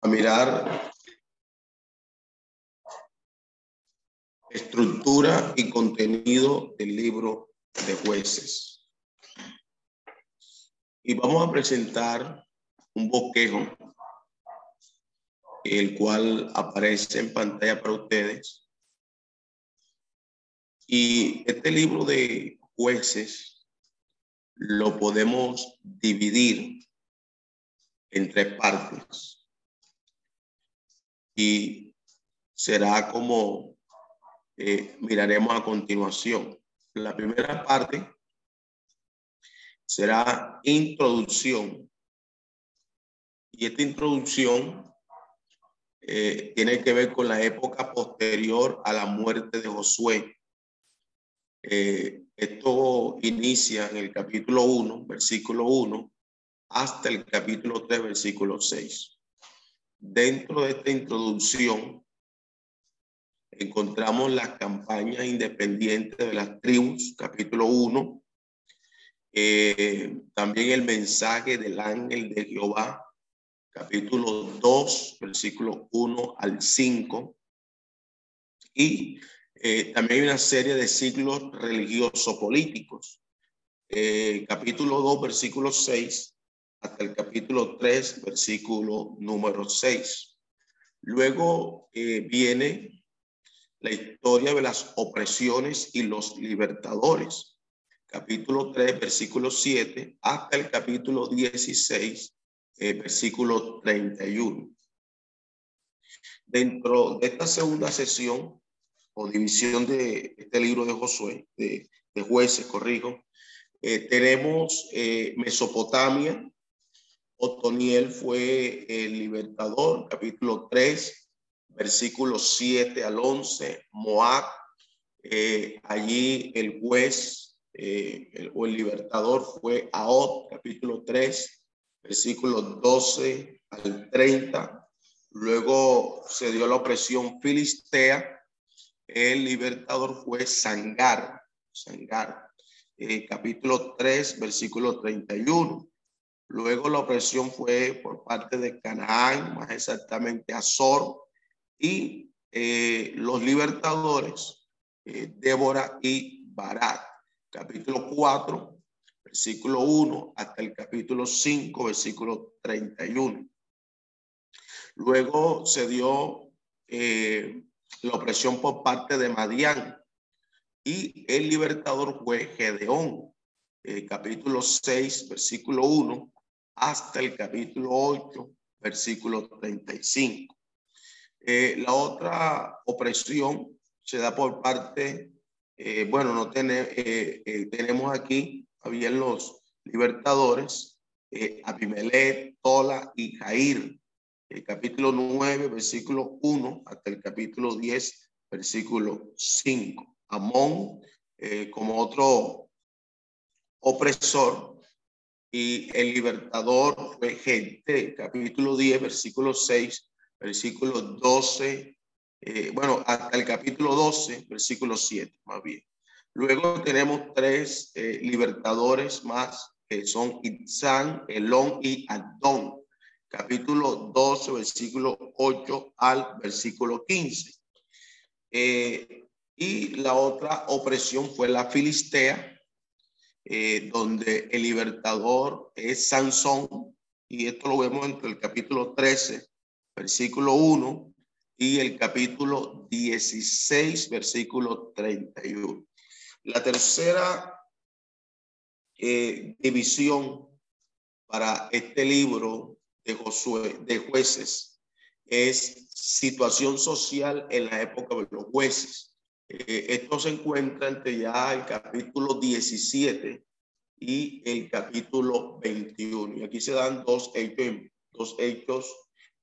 a mirar estructura y contenido del libro de jueces. Y vamos a presentar un bosquejo, el cual aparece en pantalla para ustedes. Y este libro de jueces lo podemos dividir en tres partes y será como eh, miraremos a continuación. La primera parte será introducción. Y esta introducción eh, tiene que ver con la época posterior a la muerte de Josué. Eh, esto inicia en el capítulo 1, versículo 1, hasta el capítulo 3, versículo 6. Dentro de esta introducción encontramos las campañas independientes de las tribus, capítulo 1, eh, también el mensaje del ángel de Jehová, capítulo 2, versículo 1 al 5, y eh, también hay una serie de siglos religiosos políticos. Eh, capítulo 2, versículo 6 hasta el capítulo 3, versículo número 6. Luego eh, viene la historia de las opresiones y los libertadores. Capítulo 3, versículo 7, hasta el capítulo 16, eh, versículo 31. Dentro de esta segunda sesión o división de este libro de Josué, de, jueces, corrijo, eh, tenemos Mesopotamia, Otoniel fue el libertador, capítulo 3, versículos 7 al 11. Moab, eh, allí el juez eh, o el libertador fue Aot, capítulo 3, versículos 12 al 30. Luego se dio la opresión filistea. El libertador fue Sangar, Sangar, eh, capítulo 3, versículo 31. Luego la opresión fue por parte de Canaán, más exactamente Azor, y eh, los libertadores, eh, Débora y Barat. Capítulo 4, versículo 1 hasta el capítulo 5, versículo 31. Luego se dio eh, la opresión por parte de Madián y el libertador fue Gedeón. capítulo 6, versículo 1 hasta el capítulo 8, versículo 35. Eh, la otra opresión se da por parte, eh, bueno, no tiene, eh, tenemos aquí, habían los libertadores, Abimelech, Tola y Jair, el capítulo 9, versículo 1 hasta el capítulo 10, versículo 5. Amón, como otro opresor, y el libertador fue gente, capítulo 10, versículo 6, versículo 12, eh, bueno, hasta el capítulo 12, versículo 7, más bien. Luego tenemos tres eh, libertadores más, que son Itzán, Elón y Adón, capítulo 12, versículo 8 al versículo 15. Eh, y la otra opresión fue la Filistea, eh, donde el libertador es Sansón, y esto lo vemos entre el capítulo 13, versículo 1, y el capítulo 16, versículo 31. La tercera eh, división para este libro de Josué, de jueces, es situación social en la época de los jueces. Eh, esto se encuentra entre ya el capítulo 17 y el capítulo 21. Y aquí se dan dos hechos, dos hechos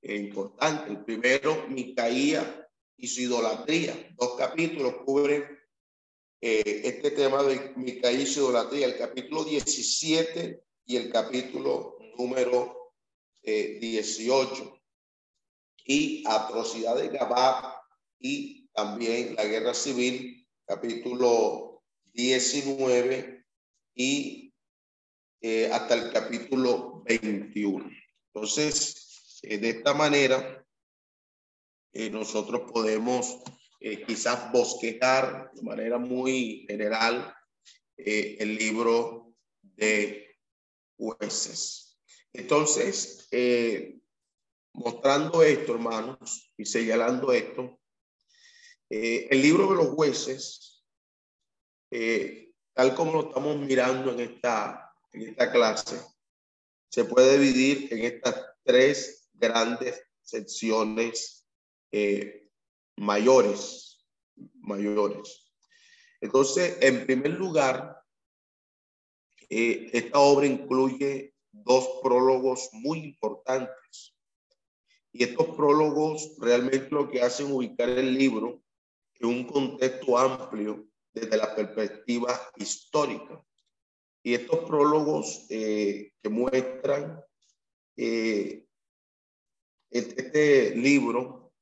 importantes. El primero, Micaía y su idolatría. Dos capítulos cubren eh, este tema de Micaía y su idolatría. El capítulo 17 y el capítulo número 18. Eh, y atrocidad de Gabá y también la guerra civil, capítulo 19 y eh, hasta el capítulo 21. Entonces, eh, de esta manera, eh, nosotros podemos quizás bosquejar de manera muy general el libro de jueces. Entonces, mostrando esto, hermanos, y señalando esto, el libro de los jueces, tal como lo estamos mirando en esta en esta clase se puede dividir en estas tres grandes secciones eh, mayores, mayores. Entonces, en primer lugar, eh, esta obra incluye dos prólogos muy importantes. Y estos prólogos realmente lo que hacen ubicar el libro en un contexto amplio desde la perspectiva histórica. Y estos prólogos eh, que muestran eh, este libro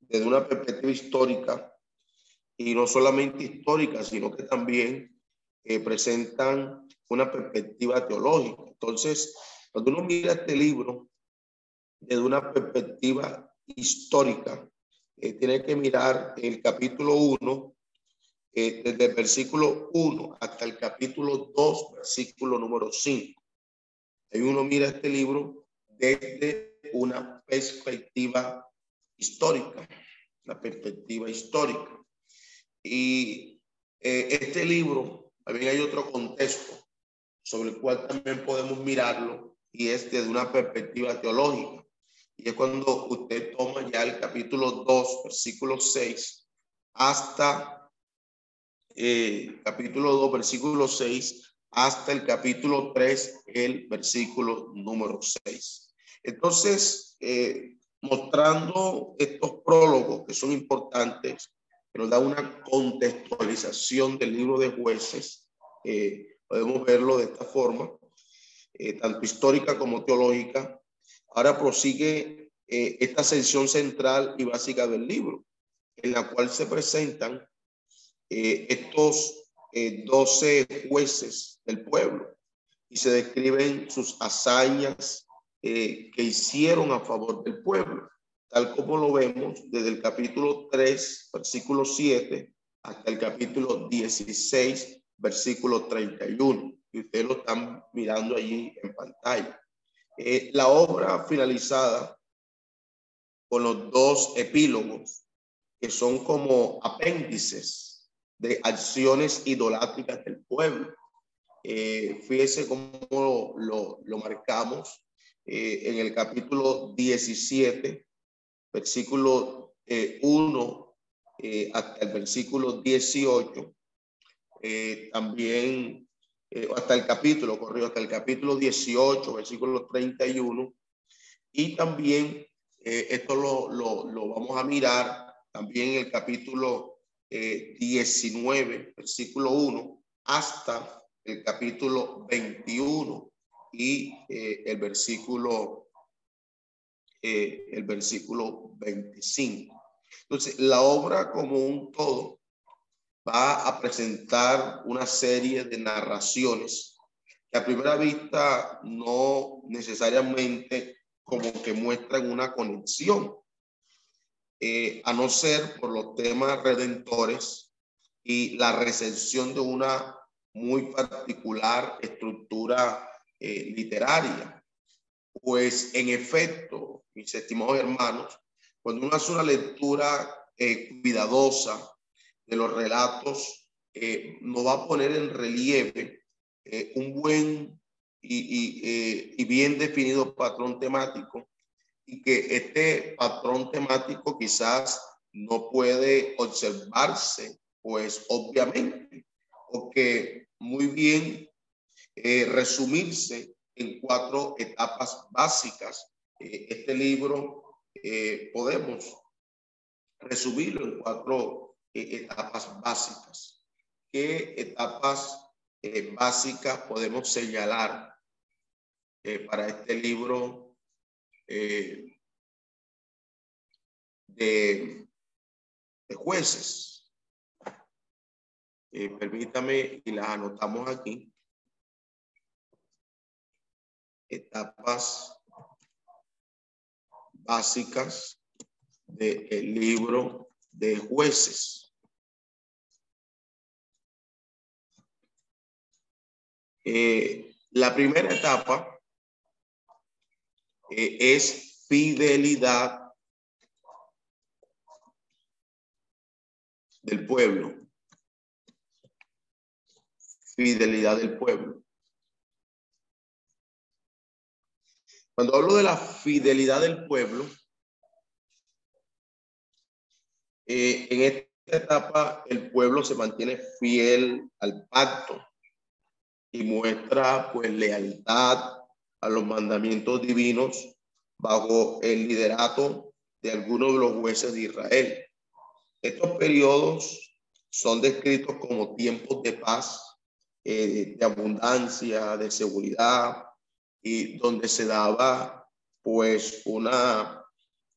desde una perspectiva histórica, y no solamente histórica, sino que también eh, presentan una perspectiva teológica. Entonces, cuando uno mira este libro desde una perspectiva histórica, tiene que mirar el capítulo 1 eh, desde el versículo 1 hasta el capítulo 2, versículo número 5. Ahí uno mira este libro desde una perspectiva histórica, la perspectiva histórica. Y eh, este libro, también hay otro contexto sobre el cual también podemos mirarlo y es desde una perspectiva teológica. Y es cuando usted toma ya el capítulo 2, versículo 6, hasta eh, capítulo 2, versículo 6, hasta el capítulo 3, el versículo número 6. Entonces, eh, mostrando estos prólogos que son importantes, que nos da una contextualización del libro de jueces, eh, podemos verlo de esta forma, tanto histórica como teológica. Ahora prosigue esta sección central y básica del libro, en la cual se presentan eh, estos eh, doce jueces del pueblo y se describen sus hazañas eh, que hicieron a favor del pueblo, tal como lo vemos desde el capítulo 3, versículo 7, hasta el capítulo 16, versículo 31. Y ustedes lo están mirando allí en pantalla. La obra finalizada con los dos epílogos, que son como apéndices de acciones idolátricas del pueblo. Eh, fíjese cómo lo, lo, marcamos eh, en el capítulo 17, versículo 1 eh, hasta el versículo 18. también hasta el capítulo, corrió hasta el capítulo 18, versículo 31. Y también esto lo, lo, lo vamos a mirar también en el capítulo 19, eh, versículo 1, hasta el capítulo 21 y eh, el versículo eh, el versículo 25. Entonces, la obra como un todo va a presentar una serie de narraciones que a primera vista no necesariamente como que muestran una conexión, eh, a no ser por los temas redentores y la recepción de una muy particular estructura eh, literaria. Pues en efecto, mis estimados hermanos, cuando uno hace una lectura eh, cuidadosa de los relatos, nos va a poner en relieve un buen y, y bien definido patrón temático y que este patrón temático quizás no puede observarse, pues obviamente, porque muy bien eh, resumirse en cuatro etapas básicas. Eh, este libro eh, podemos resumirlo en cuatro etapas básicas. ¿Qué etapas básicas podemos señalar para este libro de, de jueces? permítame y las anotamos aquí. etapas básicas del libro de jueces. Eh, la primera etapa eh, es fidelidad del pueblo. Fidelidad del pueblo. Cuando hablo de la fidelidad del pueblo, eh, en esta etapa el pueblo se mantiene fiel al pacto y muestra pues lealtad a los mandamientos divinos bajo el liderato de algunos de los jueces de Israel. Estos periodos son descritos como tiempos de paz, eh, de abundancia, de seguridad, y donde se daba pues una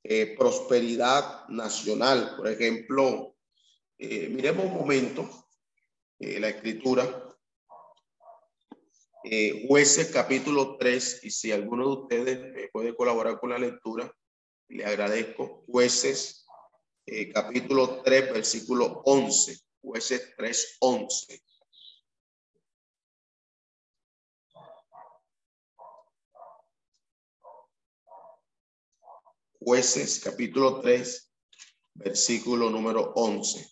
eh, prosperidad nacional. Por ejemplo, eh, miremos un momento eh, la escritura. jueces capítulo 3, y si alguno de ustedes puede colaborar con la lectura, le agradezco. Jueces capítulo 3, versículo 11. Jueces 3, 11. Jueces capítulo 3, versículo número 11.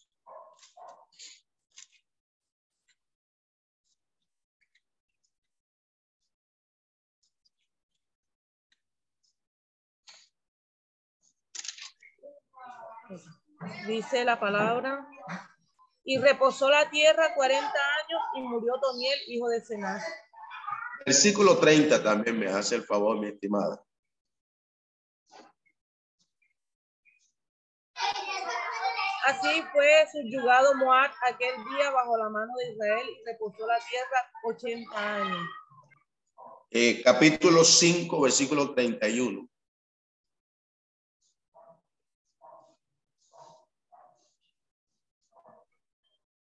Dice la palabra. Y reposó la tierra 40 años y murió Toniel, hijo de Cenaz. Versículo 30 también me hace el favor, mi estimada. Así fue subyugado Moab aquel día bajo la mano de Israel y reposó la tierra 80 años. Eh, capítulo 5, versículo 31.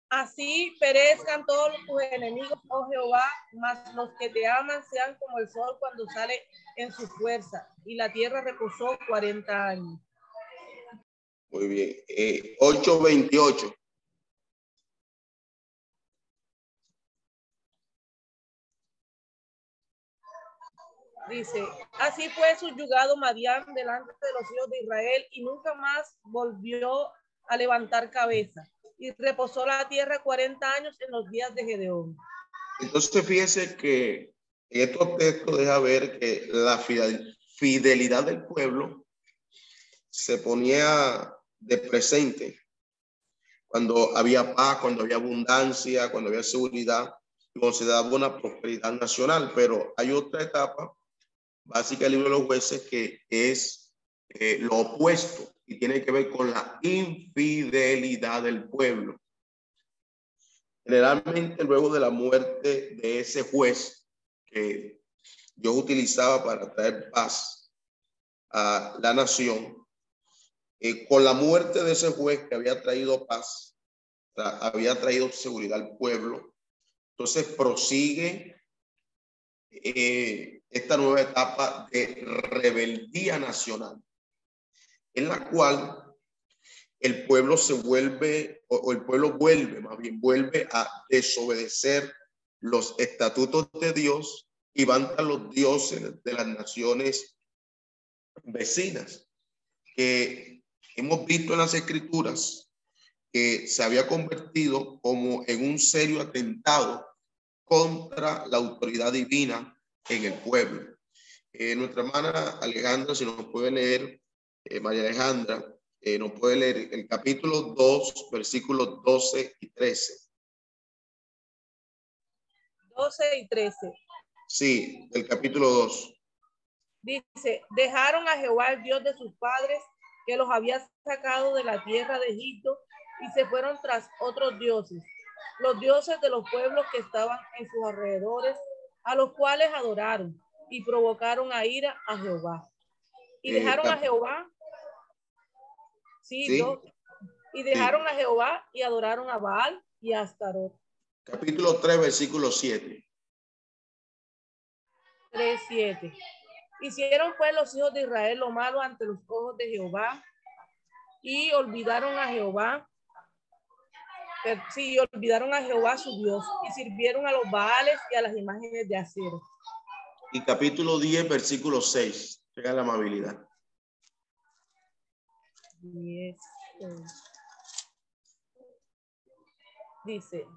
Así perezcan todos tus enemigos, oh Jehová, mas los que te aman sean como el sol cuando sale en su fuerza. Y la tierra reposó 40 años. Muy bien. Eh, 828. Dice, así fue subyugado Madián delante de los hijos de Israel y nunca más volvió a levantar cabeza. Y reposó la tierra 40 años en los días de Gedeón. Entonces fíjese que estos textos deja ver que la fidelidad del pueblo se ponía de presente, cuando había paz, cuando había abundancia, cuando había seguridad, cuando se daba una prosperidad nacional. Pero hay otra etapa básica del libro de los jueces que es eh, lo opuesto y tiene que ver con la infidelidad del pueblo. Generalmente luego de la muerte de ese juez que Dios utilizaba para traer paz a la nación, eh, con la muerte de ese juez que había traído paz, había traído seguridad al pueblo, entonces prosigue eh, esta nueva etapa de rebeldía nacional, en la cual el pueblo se vuelve, o, el pueblo vuelve, más bien vuelve a desobedecer los estatutos de Dios y van a los dioses de las naciones vecinas, que hemos visto en las escrituras que se había convertido como en un serio atentado contra la autoridad divina en el pueblo. Eh, nuestra hermana Alejandra, si nos puede leer, eh, María Alejandra, eh, nos puede leer el capítulo 2, versículos 12 y 13. 12 y 13. Sí, el capítulo 2. Dice, dejaron a Jehová el Dios de sus padres que los había sacado de la tierra de Egipto y se fueron tras otros dioses, los dioses de los pueblos que estaban en sus alrededores, a los cuales adoraron y provocaron a ira a Jehová. Y Eh, dejaron a Jehová. Sí, Sí. dos. Y dejaron a Jehová y adoraron a Baal y a Astarot. Capítulo 3, versículo 7. 3, 7. Hicieron pues los hijos de Israel lo malo ante los ojos de Jehová y olvidaron a Jehová. Eh, Sí, olvidaron a Jehová su Dios y sirvieron a los Baales y a las imágenes de acero. Y capítulo 10, versículo 6. Tenga la amabilidad. Diez, eh. Dice,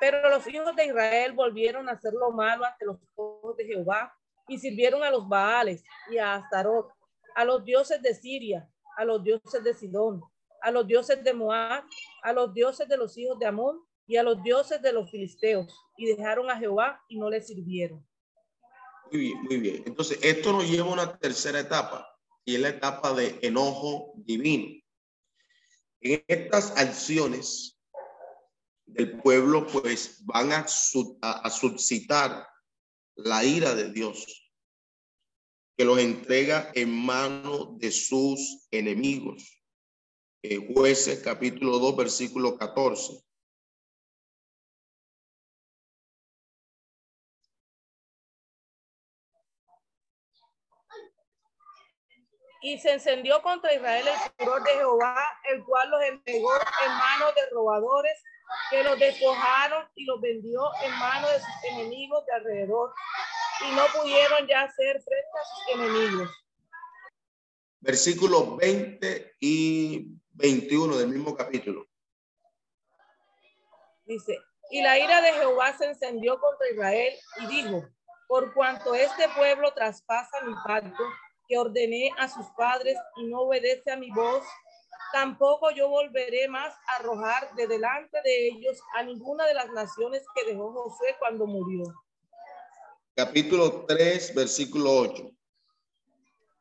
pero los hijos de Israel volvieron a hacer lo malo ante los ojos de Jehová y sirvieron a los Baales y a Astarot, a los dioses de Siria, a los dioses de Sidón, a los dioses de Moab, a los dioses de los hijos de Amón y a los dioses de los filisteos y dejaron a Jehová y no le sirvieron. Muy bien, muy bien. Entonces, esto nos lleva a una tercera etapa y es la etapa de enojo divino. En estas acciones del pueblo, pues van a, su- a- a suscitar la ira de Dios, que los entrega en manos de sus enemigos. Eh, jueces capítulo 2, versículo 14. Y se encendió contra Israel el furor de Jehová, el cual los entregó en manos de robadores, que los despojaron y los vendió en manos de sus enemigos de alrededor, y no pudieron ya hacer frente a sus enemigos. Versículos 20 y 21 del mismo capítulo. Dice, y la ira de Jehová se encendió contra Israel y dijo, por cuanto este pueblo traspasa mi pacto que ordené a sus padres y no obedece a mi voz, tampoco yo volveré más a arrojar de delante de ellos a ninguna de las naciones que dejó Josué cuando murió. Capítulo 3, versículo 8.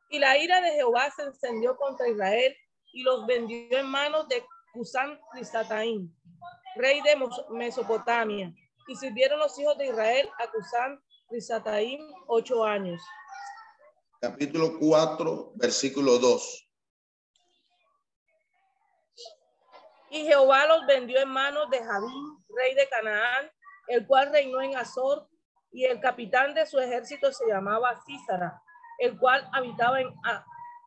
Y la ira de Jehová se encendió contra Israel y los vendió en manos de Cusán Risataín, rey de Mesopotamia. Y sirvieron los hijos de Israel a Cusán Risataín ocho años. Capítulo 4, versículo 2. Y Jehová los vendió en manos de Javín, rey de Canaán, el cual reinó en Azor, y el capitán de su ejército se llamaba Císara, el cual habitaba en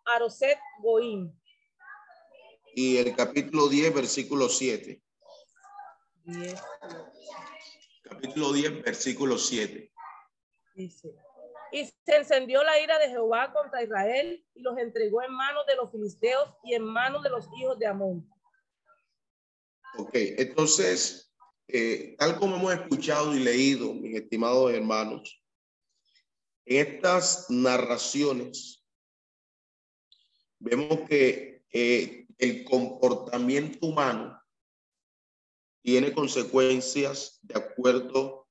Aroset Goim. Y el capítulo 10, versículo 7. Diez, Capítulo 10, versículo 7. dice. Y se encendió la ira de Jehová contra Israel y los entregó en manos de los filisteos y en manos de los hijos de Amón. Ok, entonces, eh, tal como hemos escuchado y leído, mis estimados hermanos, en estas narraciones vemos que eh, el comportamiento humano tiene consecuencias de acuerdo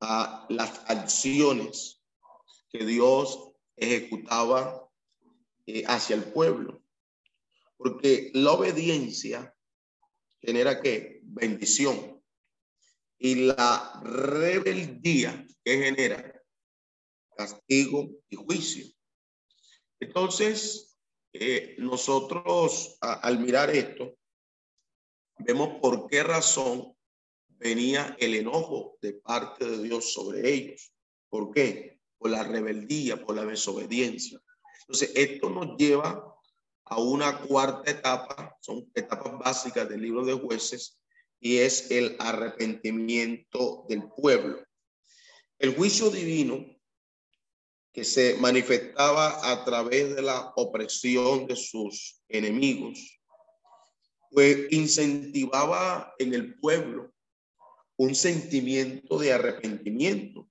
a las acciones que Dios ejecutaba eh, hacia el pueblo. Porque la obediencia genera qué? Bendición. Y la rebeldía que genera castigo y juicio. Entonces, eh, nosotros al mirar esto, vemos por qué razón venía el enojo de parte de Dios sobre ellos. ¿Por qué? Por la rebeldía, por la desobediencia. Entonces, esto nos lleva a una cuarta etapa, son etapas básicas del libro de jueces, y es el arrepentimiento del pueblo. El juicio divino que se manifestaba a través de la opresión de sus enemigos, pues incentivaba en el pueblo un sentimiento de arrepentimiento.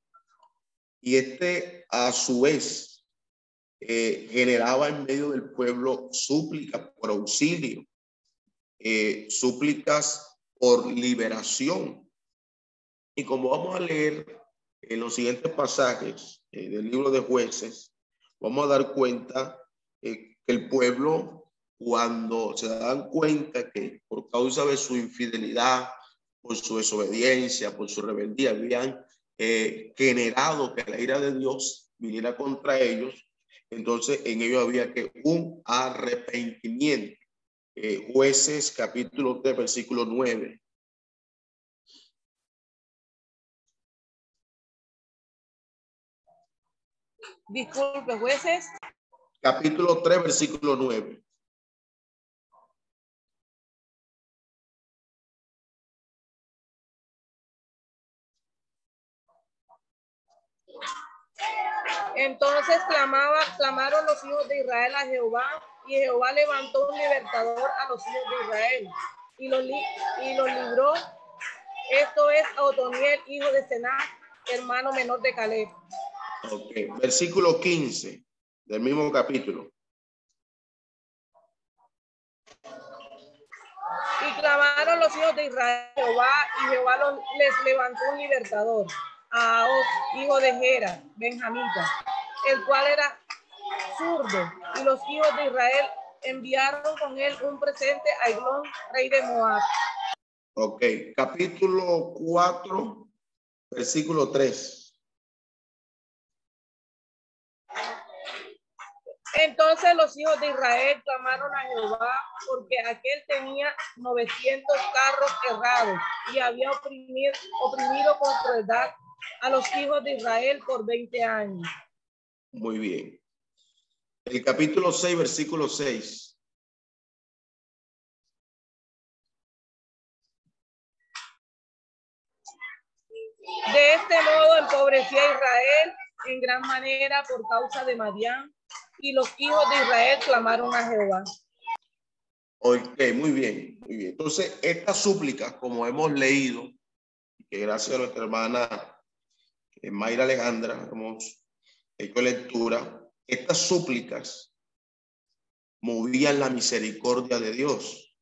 Y este, a su vez, eh, generaba en medio del pueblo súplicas por auxilio, eh, súplicas por liberación. Y como vamos a leer en los siguientes pasajes eh, del libro de jueces, vamos a dar cuenta que el pueblo, cuando se dan cuenta que por causa de su infidelidad, por su desobediencia, por su rebeldía, habían generado que la ira de Dios viniera contra ellos, entonces en ello había que un arrepentimiento. jueces capítulo 3, versículo 9. Disculpe, jueces. Capítulo 3, versículo 9. Entonces clamaba, clamaron los hijos de Israel a Jehová, y Jehová levantó un libertador a los hijos de Israel, y los, y los libró. Esto es Otoniel, hijo de Sená, hermano menor de Caleb. Ok, versículo 15 del mismo capítulo. Y clamaron los hijos de Israel Jehová, y Jehová les levantó un libertador, a Os, hijo de Gera, benjamita, el cual era zurdo, y los hijos de Israel enviaron con él un presente a Eglón, rey de Moab. Ok, capítulo 4, versículo 3. Entonces los hijos de Israel clamaron a Jehová porque aquel tenía 900 carros errados y había oprimido, oprimido con crueldad a los hijos de Israel por 20 años. Muy bien. El capítulo 6, versículo 6. De este modo empobrecía Israel en gran manera por causa de Madián y los hijos de Israel clamaron a Jehová. Ok, muy bien, muy bien. Entonces, esta súplica, como hemos leído, que gracias a nuestra hermana Mayra Alejandra hemos hecho lectura, estas súplicas movían la misericordia de Dios.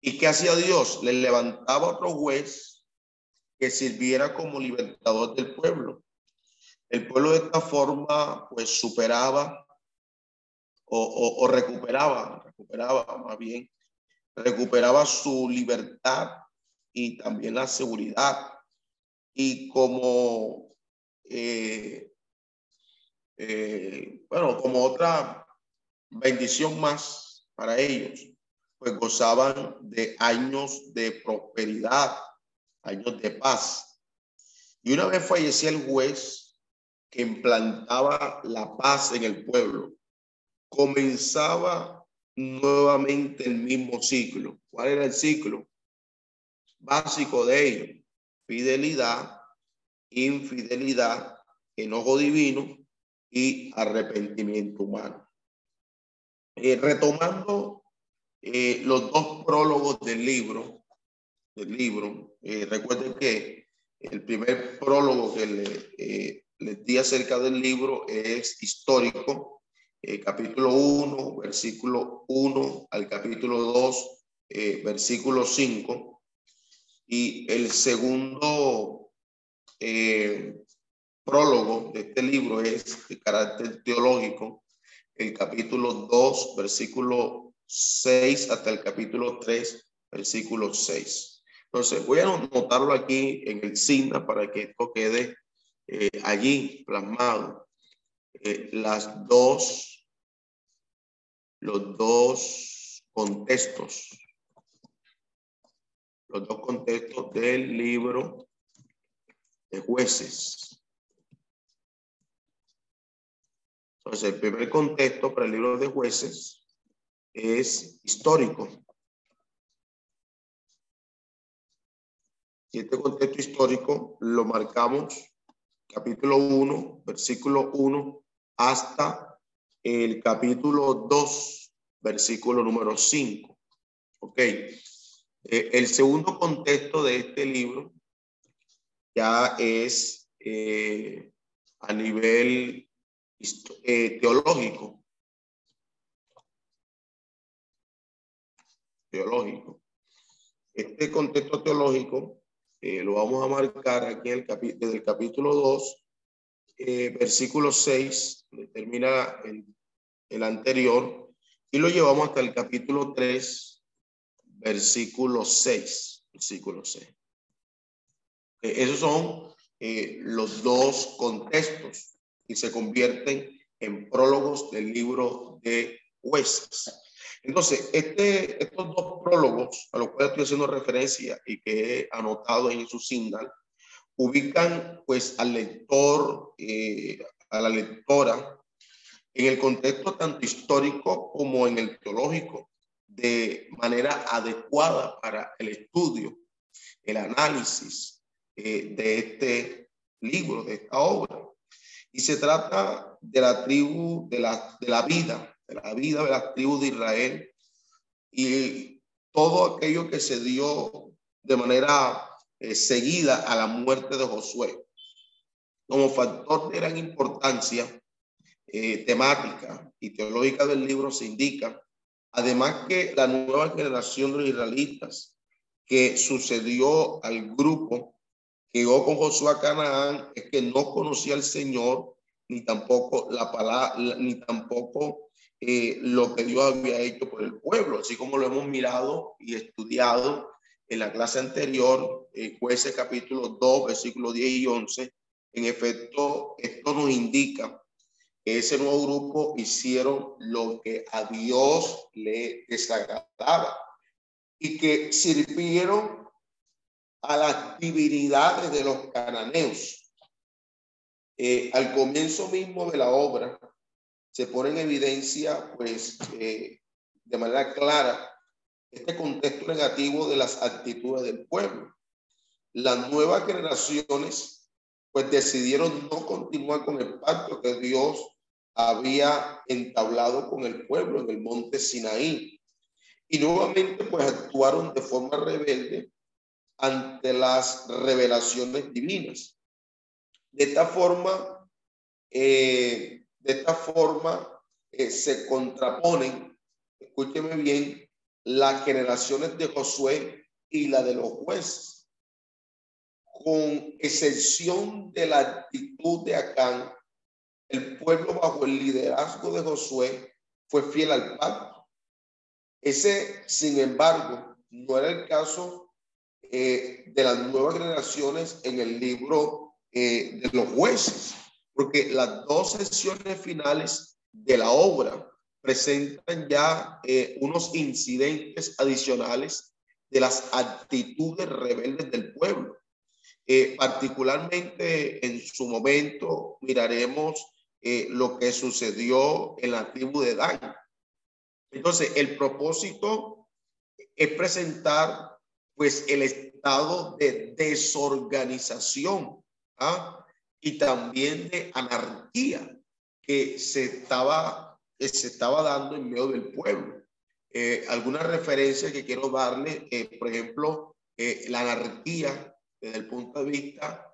¿Y qué hacía Dios? Le levantaba otro juez que sirviera como libertador del pueblo. El pueblo de esta forma pues superaba o, recuperaba, recuperaba más bien, recuperaba su libertad y también la seguridad. Y como, eh, eh, bueno, como otra bendición más para ellos, pues gozaban de años de prosperidad, años de paz. Y una vez fallecía el juez, que implantaba la paz en el pueblo, comenzaba nuevamente el mismo ciclo. ¿Cuál era el ciclo? Básico de ello, fidelidad, infidelidad, enojo divino y arrepentimiento humano. Eh, retomando eh, los dos prólogos del libro, del libro, eh, recuerden que el primer prólogo que le les di acerca del libro es histórico, eh, capítulo 1, versículo 1 al capítulo 2, eh, versículo 5. Y el segundo eh, prólogo de este libro es de carácter teológico, el capítulo 2, versículo 6 hasta el capítulo 3, versículo 6. Entonces, voy a anotarlo aquí en el SIGNA para que esto quede eh, allí plasmado eh, las dos, los dos contextos, los dos contextos del libro de jueces. Entonces, el primer contexto para el libro de jueces es histórico. Y este contexto histórico lo marcamos capítulo 1, versículo 1, hasta el capítulo 2, versículo número 5. Ok. Eh, el segundo contexto de este libro ya es eh, a nivel eh, teológico. Teológico. Este contexto teológico lo vamos a marcar aquí en el desde el capítulo 2, eh, versículo 6, termina el, el anterior, y lo llevamos hasta el capítulo 3, versículo 6. Versículo 6. Eh, esos son eh, los dos contextos y se convierten en prólogos del libro de jueces. Entonces, este, estos dos prólogos a los cuales estoy haciendo referencia y que he anotado en su signal, ubican pues al lector, eh, a la lectora, en el contexto tanto histórico como en el teológico, de manera adecuada para el estudio, el análisis eh, de este libro, de esta obra. Y se trata de la tribu, de la, de la vida, de la vida de la tribu de Israel y todo aquello que se dio de manera eh, seguida a la muerte de Josué. Como factor de gran importancia eh, temática y teológica del libro se indica, además que la nueva generación de los israelitas que sucedió al grupo que llegó con Josué a Canaán es que no conocía al Señor ni tampoco la palabra, ni tampoco eh, lo que Dios había hecho por el pueblo, así como lo hemos mirado y estudiado en la clase anterior, eh, jueces capítulo 2, versículos 10 y 11. En efecto, esto nos indica ese nuevo grupo hicieron lo que a Dios le desagradaba y que sirvieron a las divinidades de los cananeos. Eh, al comienzo mismo de la obra se pone en evidencia, pues, eh, de manera clara, este contexto negativo de las actitudes del pueblo. Las nuevas generaciones, pues, decidieron no continuar con el pacto que Dios había entablado con el pueblo en el monte Sinaí. Y nuevamente, pues, actuaron de forma rebelde ante las revelaciones divinas. De esta forma, eh, de esta forma eh, se contraponen, escúcheme bien, las generaciones de Josué y la de los jueces. Con excepción de la actitud de Acán, el pueblo bajo el liderazgo de Josué fue fiel al pacto. Ese, sin embargo, no era el caso eh, de las nuevas generaciones en el libro eh, de los jueces, porque las dos sesiones finales de la obra presentan ya eh, unos incidentes adicionales de las actitudes rebeldes del pueblo. particularmente en su momento miraremos lo que sucedió en la tribu de Dan. Entonces, el propósito es presentar pues el estado de desorganización ¿ah? y también de anarquía que se estaba, que se estaba dando en medio del pueblo. Eh, alguna referencia que quiero darle, eh, por ejemplo, eh, la anarquía desde el punto de vista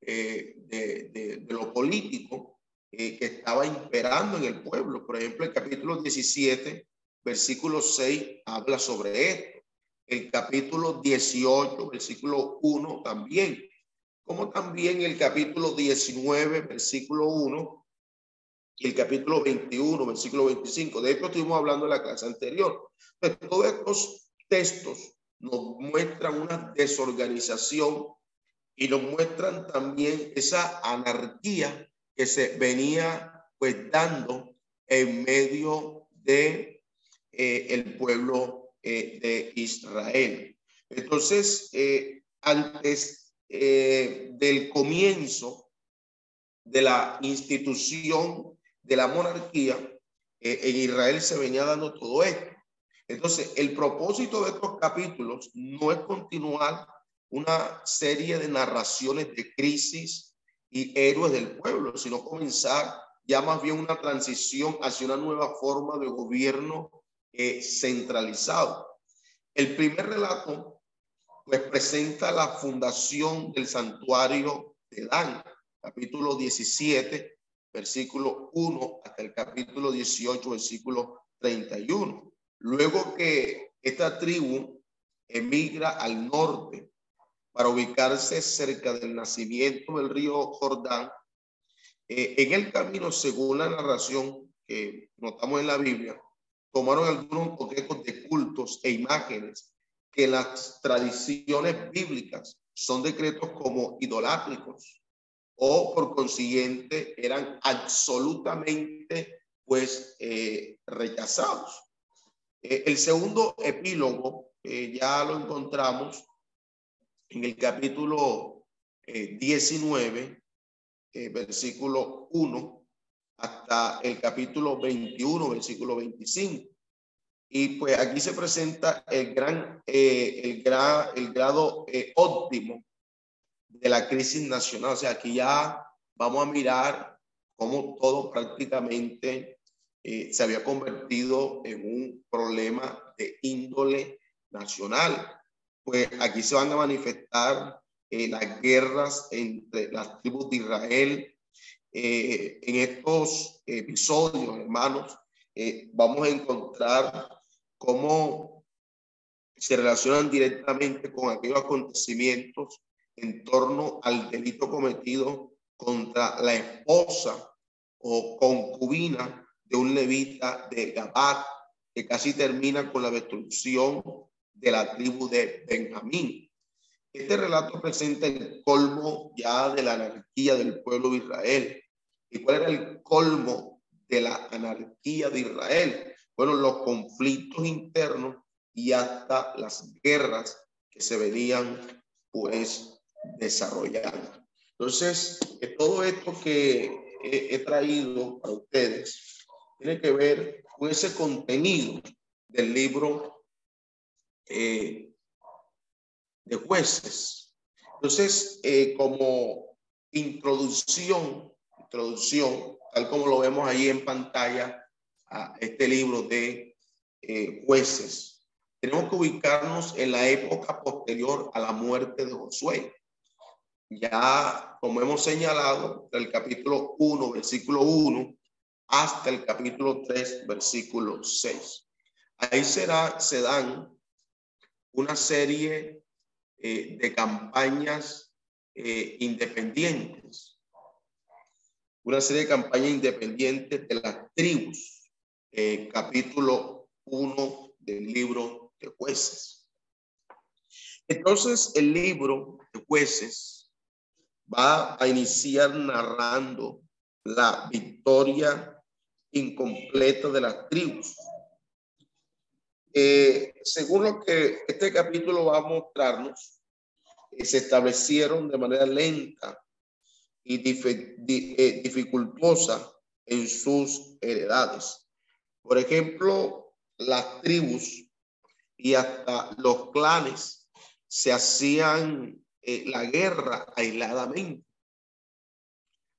de, de, de, lo político que estaba imperando en el pueblo. Por ejemplo, el capítulo 17, versículo 6, habla sobre esto el capítulo 18, versículo 1 también, como también el capítulo 19, versículo 1 y el capítulo 21, versículo 25. De esto estuvimos hablando en la clase anterior. Pero pues todos estos textos nos muestran una desorganización y nos muestran también esa anarquía que se venía pues dando en medio de eh, el pueblo eh, de Israel. Entonces, eh, antes del comienzo de la institución de la monarquía, en Israel se venía dando todo esto. Entonces, el propósito de estos capítulos no es continuar una serie de narraciones de crisis y héroes del pueblo, sino comenzar ya más bien una transición hacia una nueva forma de gobierno eh, centralizado. El primer relato pues presenta la fundación del santuario de Dan, capítulo 17, versículo 1 hasta el capítulo 18, versículo 31. Luego que esta tribu emigra al norte para ubicarse cerca del nacimiento del río Jordán. Eh, en el camino, según la narración que notamos en la Biblia, tomaron algunos objetos de cultos e imágenes que las tradiciones bíblicas son decretos como idolátricos o por consiguiente eran absolutamente pues eh, rechazados. Eh, el segundo epílogo ya lo encontramos en el capítulo 19, eh, versículo 1, hasta el capítulo 21, versículo 25. Y pues aquí se presenta el gran, el, el grado óptimo de la crisis nacional. O sea, aquí ya vamos a mirar cómo todo prácticamente eh, se había convertido en un problema de índole nacional. Pues aquí se van a manifestar eh, las guerras entre las tribus de Israel. Eh, en estos episodios, hermanos, vamos a encontrar cómo se relacionan directamente con aquellos acontecimientos en torno al delito cometido contra la esposa o concubina de un levita de Gabat, que casi termina con la destrucción de la tribu de Benjamín. Este relato presenta el colmo ya de la anarquía del pueblo de Israel. ¿Y cuál era el colmo de la anarquía de Israel? Bueno, los conflictos internos y hasta las guerras que se venían pues desarrollando. Entonces, todo esto que he, traído para ustedes tiene que ver con ese contenido del libro eh, de jueces. Entonces, eh, como introducción, introducción, tal como lo vemos ahí en pantalla, a este libro de eh, jueces, tenemos que ubicarnos en la época posterior a la muerte de Josué ya como hemos señalado, del capítulo 1, versículo 1, hasta el capítulo 3, versículo 6. Ahí será, se dan una serie eh, de campañas eh, independientes, una serie de campañas independientes de las tribus, eh, capítulo 1 del libro de jueces. Entonces, el libro de jueces va a iniciar narrando la victoria incompleta de las tribus. Eh, según lo que este capítulo va a mostrarnos, eh, se establecieron de manera lenta y eh, dificultosa en sus heredades. Por ejemplo, las tribus y hasta los clanes se hacían la guerra aisladamente.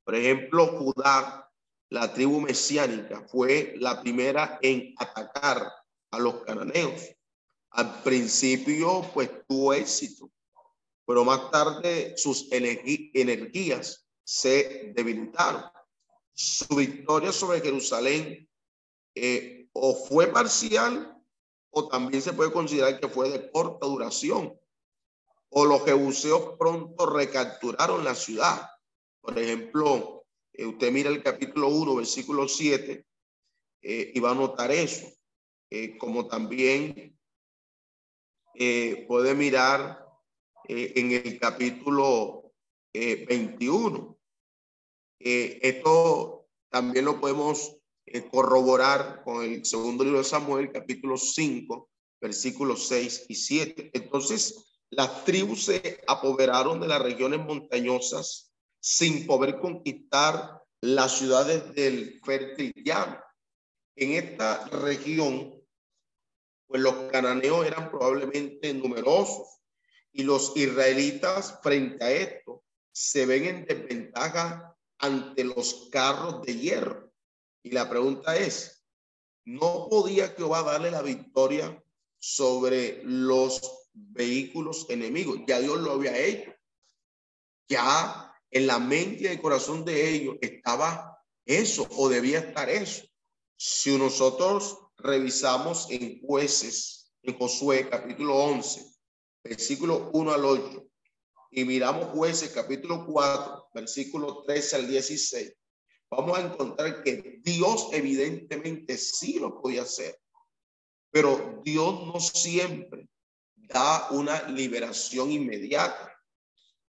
Por ejemplo, Judá, la tribu mesiánica, fue la primera en atacar a los cananeos. Al principio, pues tuvo éxito, pero más tarde sus energías se debilitaron. Su victoria sobre Jerusalén eh, o fue parcial o también se puede considerar que fue de corta duración o los jebuseos pronto recapturaron la ciudad. Por ejemplo, eh, usted mira el capítulo 1, versículo 7, eh, y va a notar eso. Eh, como también puede mirar en el capítulo 21. esto también lo podemos corroborar con el segundo libro de Samuel, capítulo 5, versículos 6 y 7. Entonces, las tribus se apoderaron de las regiones montañosas sin poder conquistar las ciudades del fértil llano. En esta región, pues los cananeos eran probablemente numerosos y los israelitas frente a esto se ven en desventaja ante los carros de hierro. Y la pregunta es, ¿no podía Jehová darle la victoria sobre los vehículos enemigos. Ya Dios lo había hecho. Ya en la mente y el corazón de ellos estaba eso o debía estar eso. Si nosotros revisamos en jueces, en Josué capítulo 11, versículo 1 al 8, y miramos jueces capítulo 4, versículo 13 al 16, vamos a encontrar que Dios evidentemente sí lo podía hacer, pero Dios no siempre da una liberación inmediata.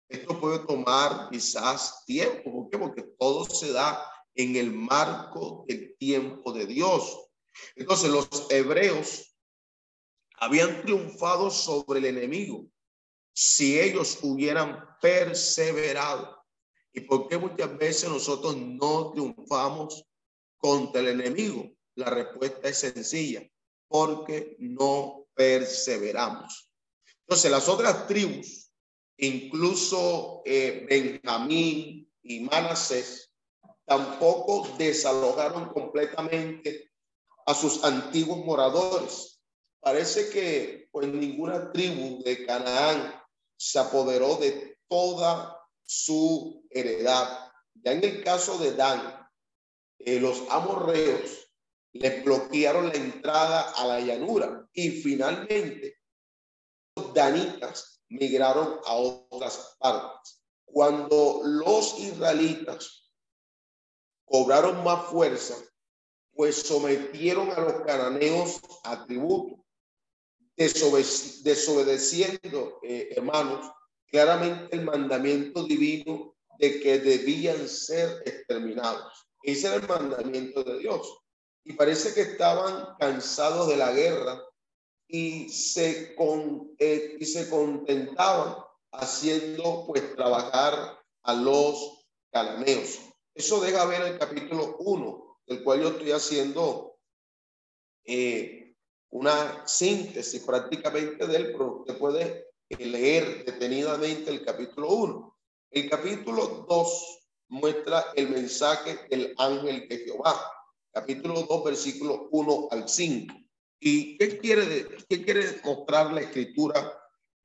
Esto puede tomar quizás tiempo. ¿Por qué? Porque todo se da en el marco del tiempo de Dios. Entonces los hebreos habían triunfado sobre el enemigo si ellos hubieran perseverado. ¿Y por qué muchas veces nosotros no triunfamos contra el enemigo? La respuesta es sencilla, porque no perseveramos. Entonces las otras tribus, incluso eh, Benjamín y Manasés, tampoco desalojaron completamente a sus antiguos moradores. Parece que pues ninguna tribu de Canaán se apoderó de toda su heredad. Ya en el caso de Dan, eh, los amorreos les bloquearon la entrada a la llanura y finalmente los danitas migraron a otras partes. Cuando los israelitas cobraron más fuerza, pues sometieron a los cananeos a tributo desobedeciendo, eh, hermanos, claramente el mandamiento divino de que debían ser exterminados. Ese era el mandamiento de Dios. Y parece que estaban cansados de la guerra y se, con, eh, y se contentaban haciendo pues trabajar a los cananeos. Eso deja ver el capítulo 1, del cual yo estoy haciendo eh, una síntesis prácticamente de él, pero usted puede leer detenidamente el capítulo 1. El capítulo 2 muestra el mensaje del ángel de Jehová. Capítulo 2, versículo 1 al 5. ¿Y qué quiere, qué quiere mostrar la escritura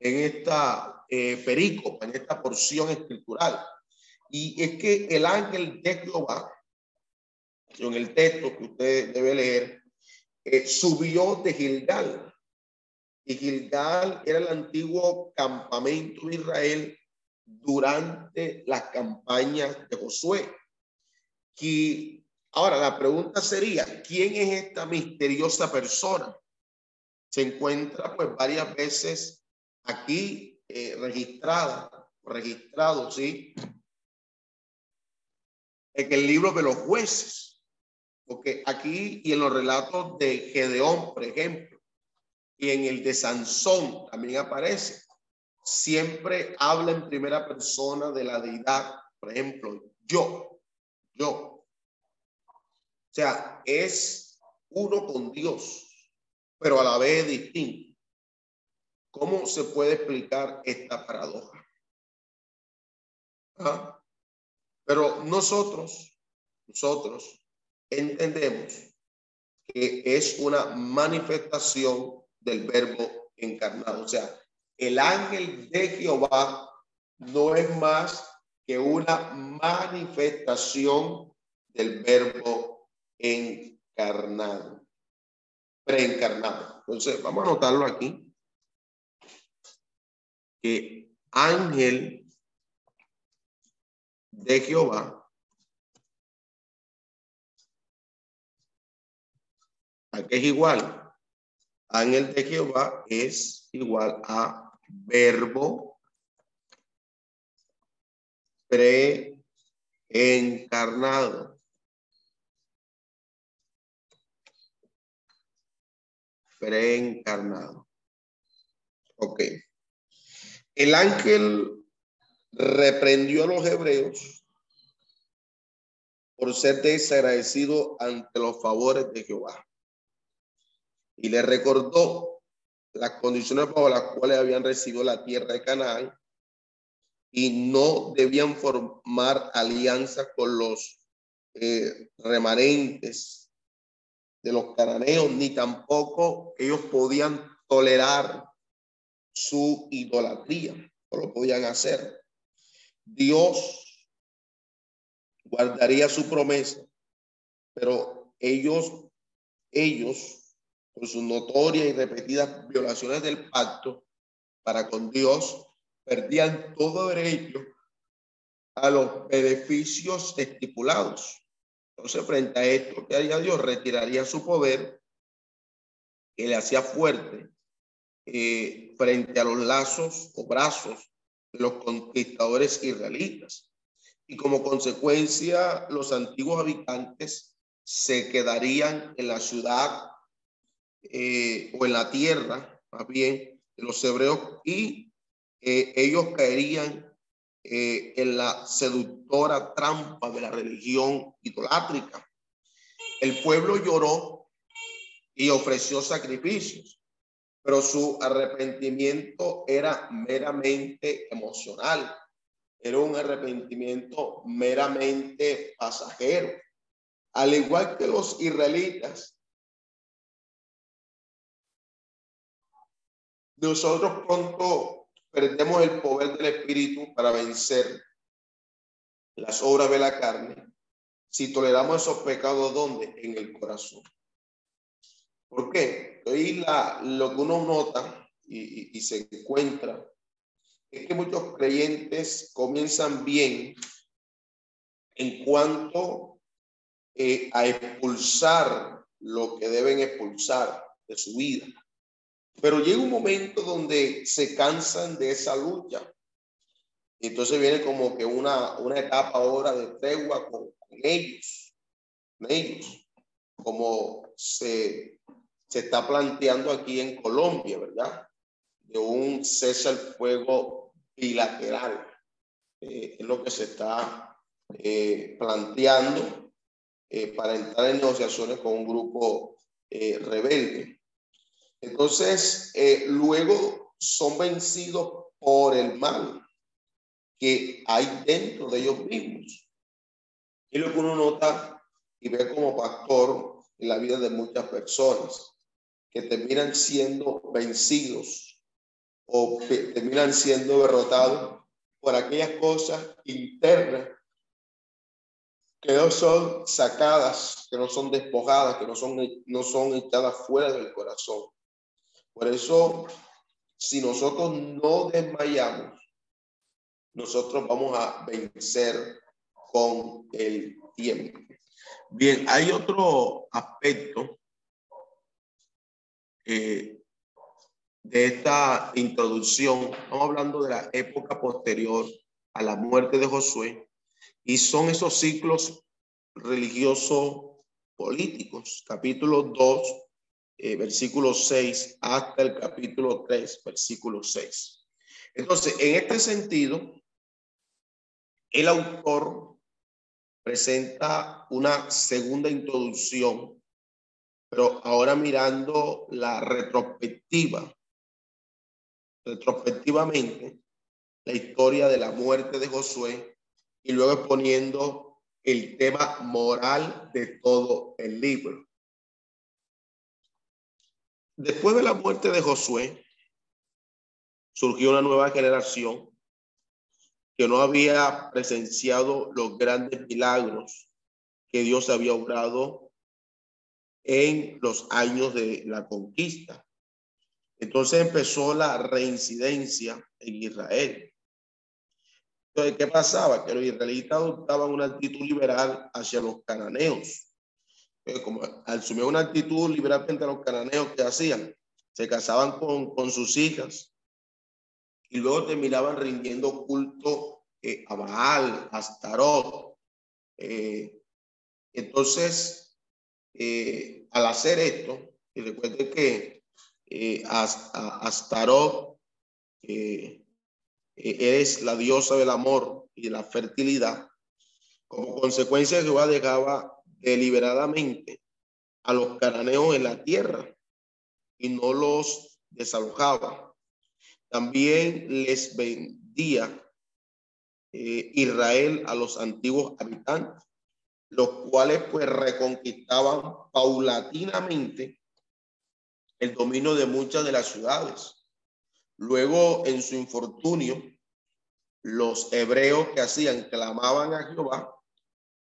en esta eh, en esta porción escritural? Y es que el ángel de Jehová, en el texto que usted debe leer, eh, subió de Gilgal. Y Gilgal era el antiguo campamento de Israel durante las campañas de Josué. Y ahora la pregunta sería, ¿quién es esta misteriosa persona? Se encuentra pues varias veces aquí eh, registrada, registrado, ¿sí? En el libro de los jueces. Porque aquí y en los relatos de Gedeón, por ejemplo, y en el de Sansón también aparece, siempre habla en primera persona de la deidad, por ejemplo, yo, yo. O sea, es uno con Dios, pero a la vez distinto. ¿Cómo se puede explicar esta paradoja? ¿Ah? Pero nosotros, nosotros entendemos que es una manifestación del verbo encarnado. O sea, el ángel de Jehová no es más que una manifestación del verbo encarnado, preencarnado. Entonces, vamos a anotarlo aquí. Que ángel de Jehová que es igual? Ángel de Jehová es igual a verbo preencarnado. Preencarnado. Ok. El ángel reprendió a los hebreos por ser desagradecido ante los favores de Jehová y le recordó las condiciones bajo las cuales habían recibido la tierra de Canaán y no debían formar alianza con los eh, remanentes de los cananeos, ni tampoco ellos podían tolerar su idolatría, no lo podían hacer. Dios guardaría su promesa, pero ellos, ellos por sus notorias y repetidas violaciones del pacto para con Dios, perdían todo derecho a los beneficios estipulados. Entonces, frente a esto, que haría Dios? Retiraría su poder que le hacía fuerte eh, frente a los lazos o brazos los conquistadores israelitas. Y como consecuencia, los antiguos habitantes se quedarían en la ciudad eh, o en la tierra, más bien, de los hebreos, y eh, ellos caerían eh, en la seductora trampa de la religión idolátrica. El pueblo lloró y ofreció sacrificios, pero su arrepentimiento era meramente emocional, era un arrepentimiento meramente pasajero. Al igual que los israelitas, nosotros pronto perdemos el poder del Espíritu para vencer las obras de la carne si toleramos esos pecados ¿dónde? En el corazón. ¿Por qué? La, lo que uno nota y, se encuentra es que muchos creyentes comienzan bien en cuanto eh, a expulsar lo que deben expulsar de su vida. Pero llega un momento donde se cansan de esa lucha. entonces viene como que una, una etapa ahora de tregua con, ellos, con ellos, como se, se está planteando aquí en Colombia, ¿verdad? De un cese al fuego bilateral. Eh, es lo que se está eh, planteando eh, para entrar en negociaciones con un grupo rebelde. Entonces, luego son vencidos por el mal que hay dentro de ellos mismos. Y lo que uno nota y ve como pastor en la vida de muchas personas que terminan siendo vencidos o que terminan siendo derrotados por aquellas cosas internas que no son sacadas, que no son despojadas, que no son, no son echadas fuera del corazón. Por eso, si nosotros no desmayamos, nosotros vamos a vencer con el tiempo. Bien, hay otro aspecto eh, de esta introducción. Estamos hablando de la época posterior a la muerte de Josué y son esos ciclos religiosos políticos. Capítulo 2 eh, versículo 6 hasta el capítulo 3, versículo 6. Entonces, en este sentido, el autor presenta una segunda introducción, pero ahora mirando la retrospectiva, retrospectivamente, la historia de la muerte de Josué y luego exponiendo el tema moral de todo el libro. Después de la muerte de Josué, surgió una nueva generación que no había presenciado los grandes milagros que Dios había obrado en los años de la conquista. Entonces empezó la reincidencia en Israel. Entonces, ¿qué pasaba? Que los israelitas adoptaban una actitud liberal hacia los cananeos como asumir una actitud liberal frente a los cananeos que hacían, se casaban con, con sus hijas y luego terminaban rindiendo culto eh, a Baal, a Astarot. Eh, entonces, eh, al hacer esto, y recuerde que Astarot es la diosa del amor y de la fertilidad, como consecuencia Jehová dejaba deliberadamente a los cananeos en la tierra y no los desalojaba. También les vendía eh, Israel a los antiguos habitantes, los cuales pues reconquistaban paulatinamente el dominio de muchas de las ciudades. Luego, en su infortunio, los hebreos que hacían clamaban a Jehová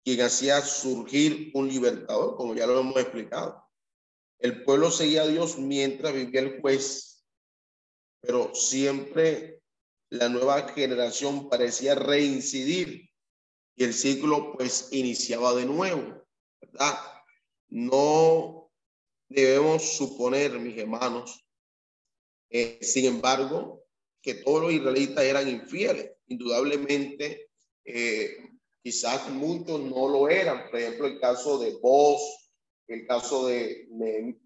quien hacía surgir un libertador, como ya lo hemos explicado. El pueblo seguía a Dios mientras vivía el juez, pero siempre la nueva generación parecía reincidir y el ciclo pues iniciaba de nuevo, ¿verdad? No debemos suponer, mis hermanos, eh, sin embargo, que todos los israelitas eran infieles. Indudablemente, eh, quizás muchos no lo eran. Por ejemplo, el caso de Boz, el caso de,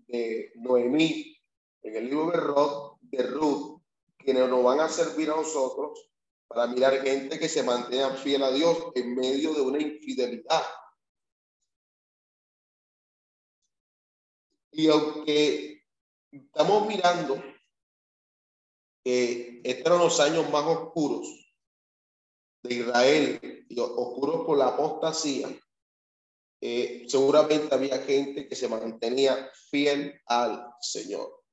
de Noemí, en el libro de Ruth, quienes nos van a servir a nosotros para mirar gente que se mantenga fiel a Dios en medio de una infidelidad. Y aunque estamos mirando que estos eran los años más oscuros de Israel, y oscuros por la apostasía, eh, seguramente había gente que se mantenía fiel al Señor.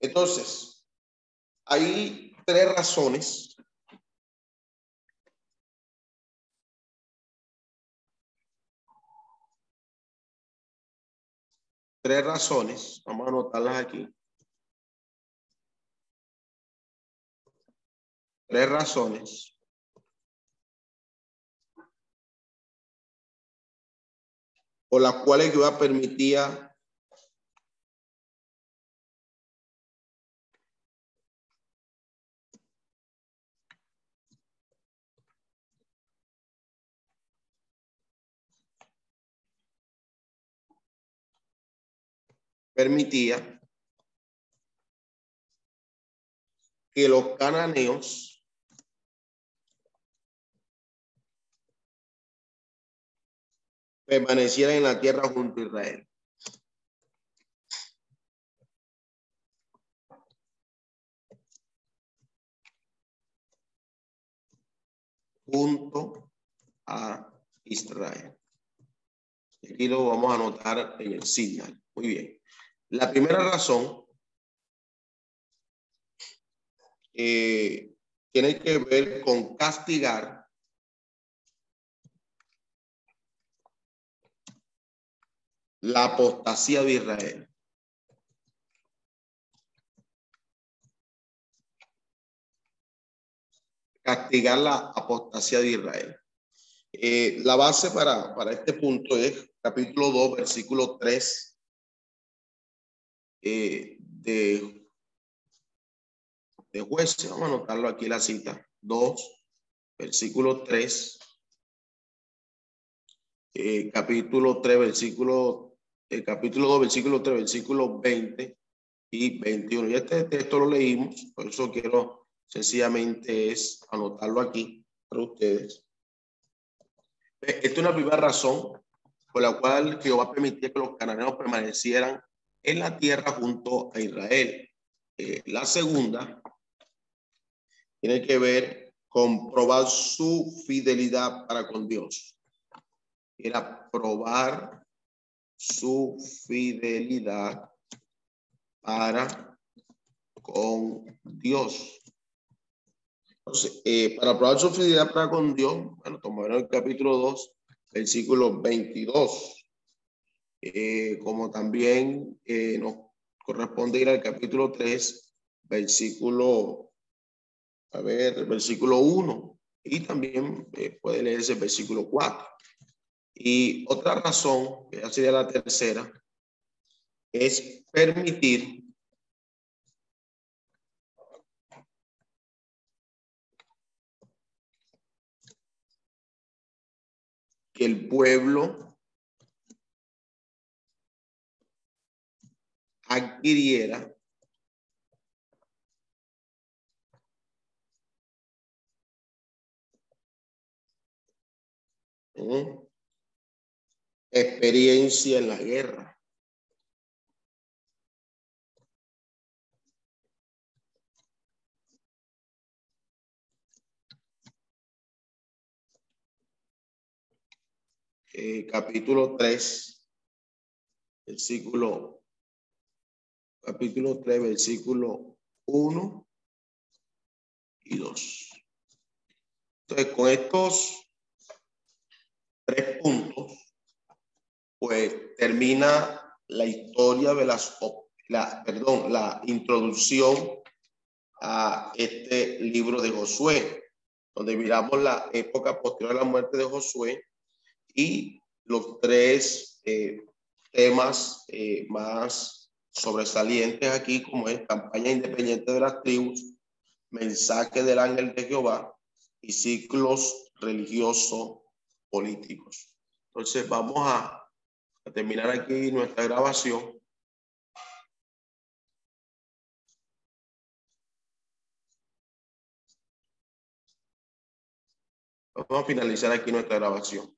Entonces, hay tres razones tres razones, vamos a anotarlas aquí. Tres razones. Por las cuales Jehová permitía permitía que los cananeos permanecieran en la tierra junto a Israel. Junto a Israel. Aquí lo vamos a anotar en el signal. Muy bien. La primera razón eh, tiene que ver con castigar la apostasía de Israel. Castigar la apostasía de Israel. Eh, la base para, para este punto es capítulo 2, versículo 3 eh, de, de jueces. Vamos a anotarlo aquí la cita. 2, versículo 3. Eh, capítulo 3, versículo, el capítulo 2, versículo 3, versículo 20 y 21. Y este texto lo leímos, por eso quiero sencillamente es anotarlo aquí para ustedes. Esta es una primera razón por la cual Jehová permitía que los cananeos permanecieran en la tierra junto a Israel. Eh, la segunda tiene que ver con probar su fidelidad para con Dios. Era probar su fidelidad para con Dios. Entonces, eh, para probar su fidelidad para con Dios, bueno, tomaron el capítulo 2, versículo 22. Eh, como también eh, nos corresponde ir al capítulo 3, versículo, a ver, versículo 1, y también eh, puede leerse el versículo 4. Y otra razón, que ya sería la tercera, es permitir que el pueblo adquiriera experiencia en la guerra. Eh, capítulo 3, versículo capítulo 3, versículo 1 y 2. Entonces, con estos tres puntos, pues termina la historia de las, la, perdón, la introducción a este libro de Josué, donde miramos la época posterior a la muerte de Josué y los tres eh, temas eh, más sobresalientes aquí, como es campaña independiente de las tribus, mensaje del ángel de Jehová y ciclos religiosos políticos. Entonces vamos a, a terminar aquí nuestra grabación. Vamos a finalizar aquí nuestra grabación.